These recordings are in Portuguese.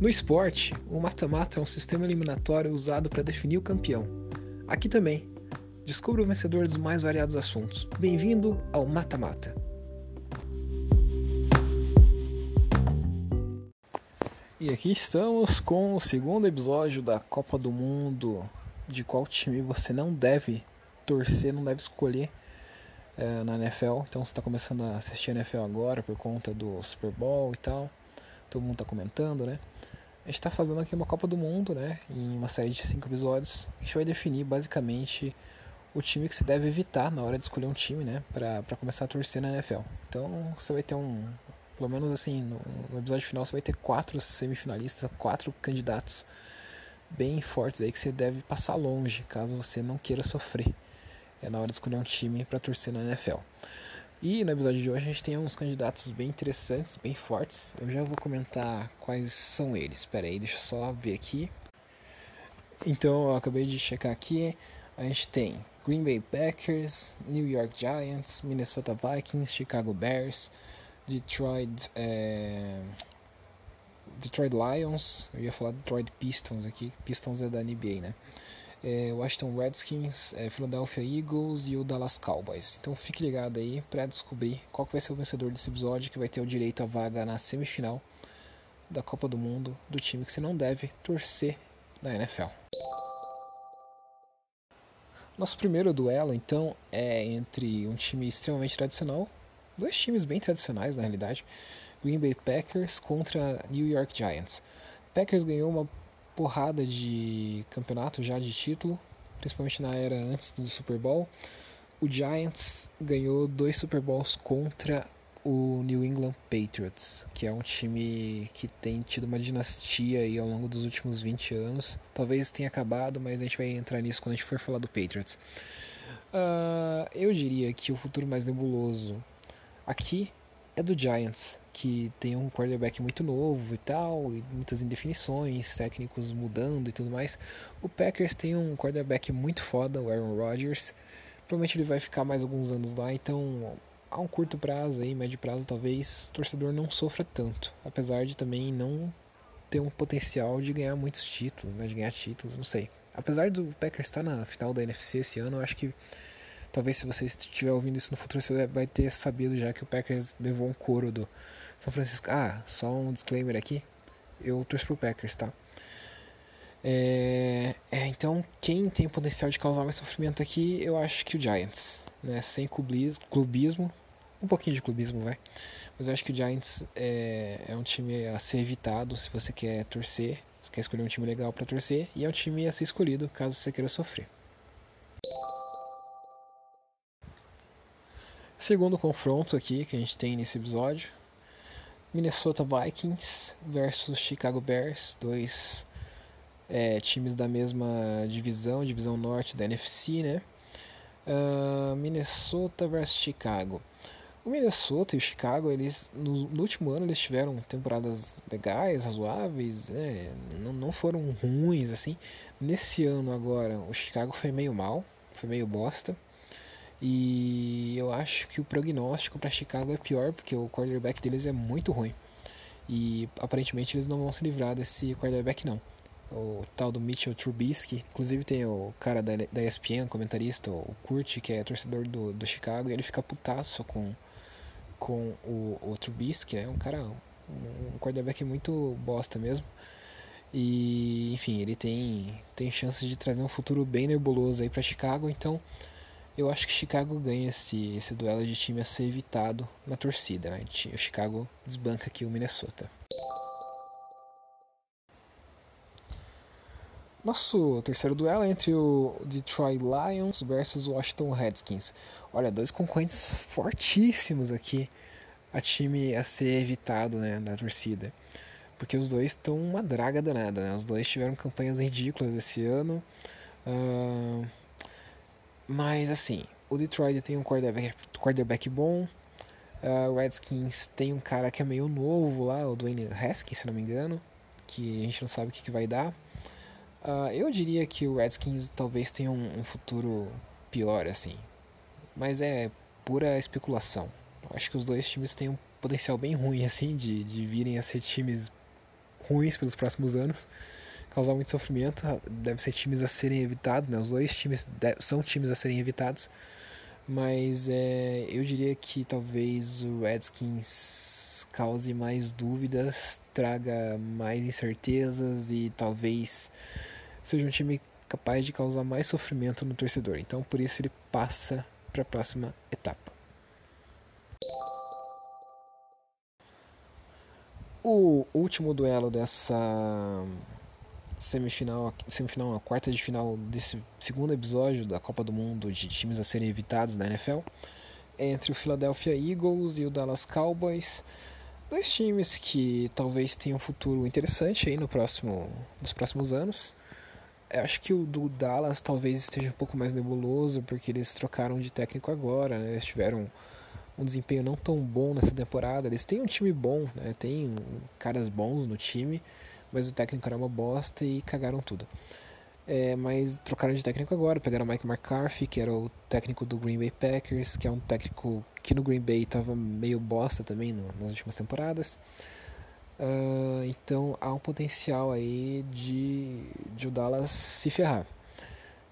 No esporte, o mata-mata é um sistema eliminatório usado para definir o campeão. Aqui também, descubra o vencedor dos mais variados assuntos. Bem-vindo ao Mata-Mata. E aqui estamos com o segundo episódio da Copa do Mundo, de qual time você não deve torcer, não deve escolher é, na NFL. Então você está começando a assistir a NFL agora por conta do Super Bowl e tal. Todo mundo está comentando, né? A gente está fazendo aqui uma Copa do Mundo, né? Em uma série de cinco episódios. A gente vai definir basicamente o time que você deve evitar na hora de escolher um time, né? Para começar a torcer na NFL. Então você vai ter um. Pelo menos assim, no, no episódio final você vai ter quatro semifinalistas, quatro candidatos bem fortes aí que você deve passar longe, caso você não queira sofrer é na hora de escolher um time para torcer na NFL. E no episódio de hoje a gente tem uns candidatos bem interessantes, bem fortes. Eu já vou comentar quais são eles. Espera aí, deixa eu só ver aqui. Então, eu acabei de checar aqui. A gente tem Green Bay Packers, New York Giants, Minnesota Vikings, Chicago Bears, Detroit, é... Detroit Lions. Eu ia falar Detroit Pistons aqui. Pistons é da NBA, né? É, Washington Redskins, é, Philadelphia Eagles e o Dallas Cowboys. Então fique ligado aí para descobrir qual vai ser o vencedor desse episódio que vai ter o direito à vaga na semifinal da Copa do Mundo do time que você não deve torcer na NFL. Nosso primeiro duelo então é entre um time extremamente tradicional, dois times bem tradicionais na realidade, Green Bay Packers contra New York Giants. Packers ganhou uma porrada de campeonato já de título, principalmente na era antes do Super Bowl. O Giants ganhou dois Super Bowls contra o New England Patriots, que é um time que tem tido uma dinastia aí ao longo dos últimos 20 anos. Talvez tenha acabado, mas a gente vai entrar nisso quando a gente for falar do Patriots. Uh, eu diria que o futuro mais nebuloso aqui é do Giants, que tem um quarterback muito novo e tal, e muitas indefinições, técnicos mudando e tudo mais. O Packers tem um quarterback muito foda, o Aaron Rodgers. Provavelmente ele vai ficar mais alguns anos lá, então a um curto prazo aí, médio prazo talvez, o torcedor não sofra tanto, apesar de também não ter um potencial de ganhar muitos títulos, né, de ganhar títulos, não sei. Apesar do Packers estar na final da NFC esse ano, eu acho que Talvez se você estiver ouvindo isso no futuro, você vai ter sabido já que o Packers levou um couro do São Francisco. Ah, só um disclaimer aqui. Eu torço pro Packers, tá? É, é, então, quem tem potencial de causar mais sofrimento aqui, eu acho que o Giants. Né? Sem clubismo. Um pouquinho de clubismo, vai. Mas eu acho que o Giants é, é um time a ser evitado se você quer torcer. Se quer escolher um time legal para torcer. E é um time a ser escolhido caso você queira sofrer. Segundo confronto aqui que a gente tem nesse episódio: Minnesota Vikings versus Chicago Bears, dois é, times da mesma divisão, divisão norte da NFC, né? Uh, Minnesota versus Chicago. O Minnesota e o Chicago, eles no, no, último ano eles tiveram temporadas legais, razoáveis, né? não, não foram ruins assim. Nesse ano agora, o Chicago foi meio mal, foi meio bosta. E eu acho que o prognóstico para Chicago é pior, porque o quarterback deles é muito ruim. E aparentemente eles não vão se livrar desse quarterback não. O tal do Mitchell Trubisky, inclusive tem o cara da, da ESPN, comentarista, o Kurt, que é torcedor do, do Chicago, e ele fica putaço com, com o, o Trubisky, né? um cara, um, um quarterback muito bosta mesmo. E enfim, ele tem, tem chances de trazer um futuro bem nebuloso aí para Chicago, então eu acho que Chicago ganha esse, esse duelo de time a ser evitado na torcida. Né? O Chicago desbanca aqui o Minnesota. Nosso terceiro duelo é entre o Detroit Lions versus o Washington Redskins. Olha, dois concorrentes fortíssimos aqui a time a ser evitado né, na torcida. Porque os dois estão uma draga danada. Né? Os dois tiveram campanhas ridículas esse ano. Uh, mas assim, o Detroit tem um quarterback, quarterback bom. Uh, o Redskins tem um cara que é meio novo lá, o Dwayne Haskins, se não me engano, que a gente não sabe o que, que vai dar. Uh, eu diria que o Redskins talvez tenha um, um, futuro pior, assim. Mas é pura especulação. Eu acho que os dois times têm um potencial bem ruim, assim, de, de virem a ser times ruins pelos próximos anos, causar muito sofrimento. Deve ser times a serem evitados, né? Os dois times são times a serem evitados. Mas é, eu diria que talvez o Redskins cause mais dúvidas, traga mais incertezas e talvez seja um time capaz de causar mais sofrimento no torcedor. Então por isso ele passa para a próxima etapa. O último duelo dessa semifinal, semifinal, a quarta de final desse segundo episódio da Copa do Mundo de times a serem evitados na NFL, entre o Philadelphia Eagles e o Dallas Cowboys, dois times que talvez tenham um futuro interessante aí no próximo, nos próximos anos. Eu acho que o do Dallas talvez esteja um pouco mais nebuloso porque eles trocaram de técnico agora, né? eles tiveram um desempenho não tão bom nessa temporada. Eles têm um time bom, né? tem caras bons no time mas o técnico era uma bosta e cagaram tudo. É, mas trocaram de técnico agora, pegaram o Mike McCarthy, que era o técnico do Green Bay Packers, que é um técnico que no Green Bay estava meio bosta também no, nas últimas temporadas. Uh, então há um potencial aí de, de o Dallas se ferrar.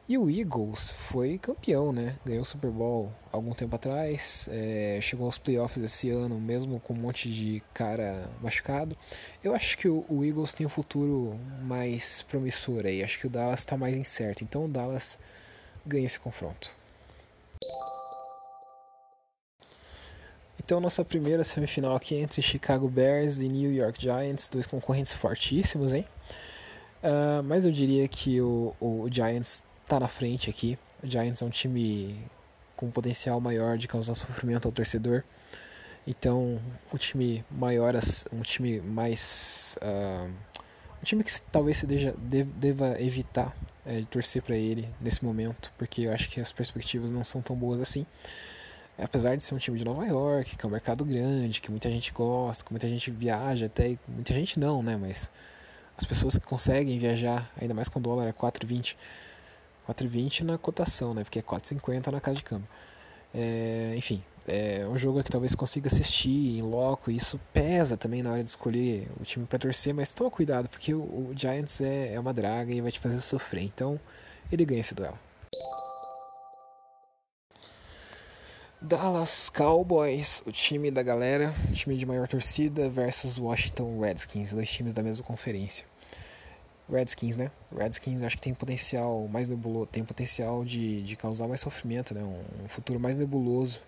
E o Eagles foi campeão, né? Ganhou o Super Bowl algum tempo atrás, é, chegou aos playoffs esse ano, mesmo com um monte de cara machucado. Eu acho que o, o Eagles tem um futuro mais promissor aí. Acho que o Dallas está mais incerto. Então o Dallas ganha esse confronto. Então, nossa primeira semifinal aqui entre Chicago Bears e New York Giants, dois concorrentes fortíssimos, hein? Uh, mas eu diria que o, o Giants tá na frente aqui. O Giants é um time com potencial maior de causar sofrimento ao torcedor. Então, um time maior, um time mais. Uh, um time que talvez se deja, deva evitar é, de torcer para ele nesse momento, porque eu acho que as perspectivas não são tão boas assim. Apesar de ser um time de Nova York, que é um mercado grande, que muita gente gosta, que muita gente viaja, até muita gente não, né? Mas as pessoas que conseguem viajar, ainda mais com dólar a 4,20 4,20 na cotação, né? Porque é 4,50 na casa de câmbio. É, enfim, é um jogo que talvez consiga assistir em loco, e isso pesa também na hora de escolher o time para torcer, mas toma cuidado, porque o, o Giants é, é uma draga e vai te fazer sofrer. Então, ele ganha esse duelo. Dallas Cowboys, o time da galera, time de maior torcida, versus Washington Redskins, dois times da mesma conferência. Redskins, né? Redskins acho que tem potencial mais nebuloso, tem potencial de, de causar mais sofrimento, né? Um, um futuro mais nebuloso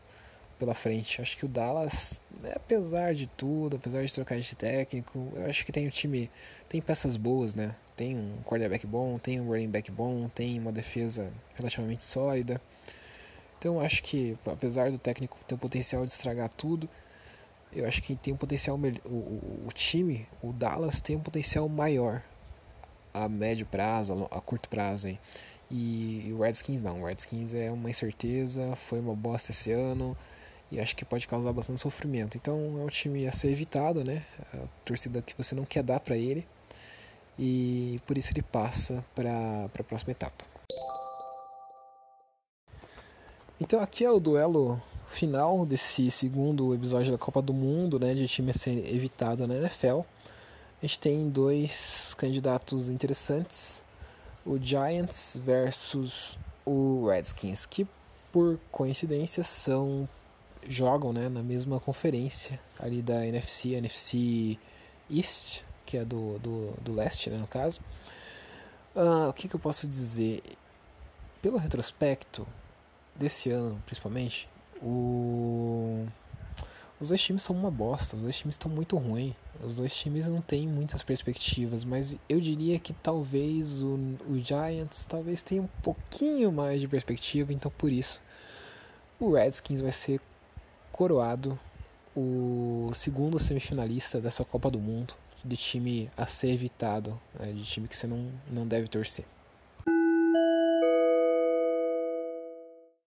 pela frente. Acho que o Dallas, né, apesar de tudo, apesar de trocar de técnico, eu acho que tem um time, tem peças boas, né? Tem um quarterback bom, tem um running back bom, tem uma defesa relativamente sólida. Então acho que apesar do técnico ter o potencial de estragar tudo, eu acho que tem um potencial o, o, o time, o Dallas tem um potencial maior a médio prazo, a curto prazo. Aí. E o Redskins não, o Redskins é uma incerteza, foi uma bosta esse ano e acho que pode causar bastante sofrimento. Então é um time a ser evitado, né? A torcida que você não quer dar para ele e por isso ele passa para a próxima etapa. Então aqui é o duelo final desse segundo episódio da Copa do Mundo, né, de time a ser evitado na NFL a gente tem dois candidatos interessantes, o Giants versus o Redskins, que por coincidência são jogam né, na mesma conferência ali da NFC, NFC East, que é do, do, do leste, né, no caso. Uh, o que, que eu posso dizer? Pelo retrospecto desse ano, principalmente, o os dois times são uma bosta, os dois times estão muito ruins. Os dois times não têm muitas perspectivas, mas eu diria que talvez o, o Giants talvez tenha um pouquinho mais de perspectiva, então por isso o Redskins vai ser coroado o segundo semifinalista dessa Copa do Mundo, de time a ser evitado, né, de time que você não, não deve torcer.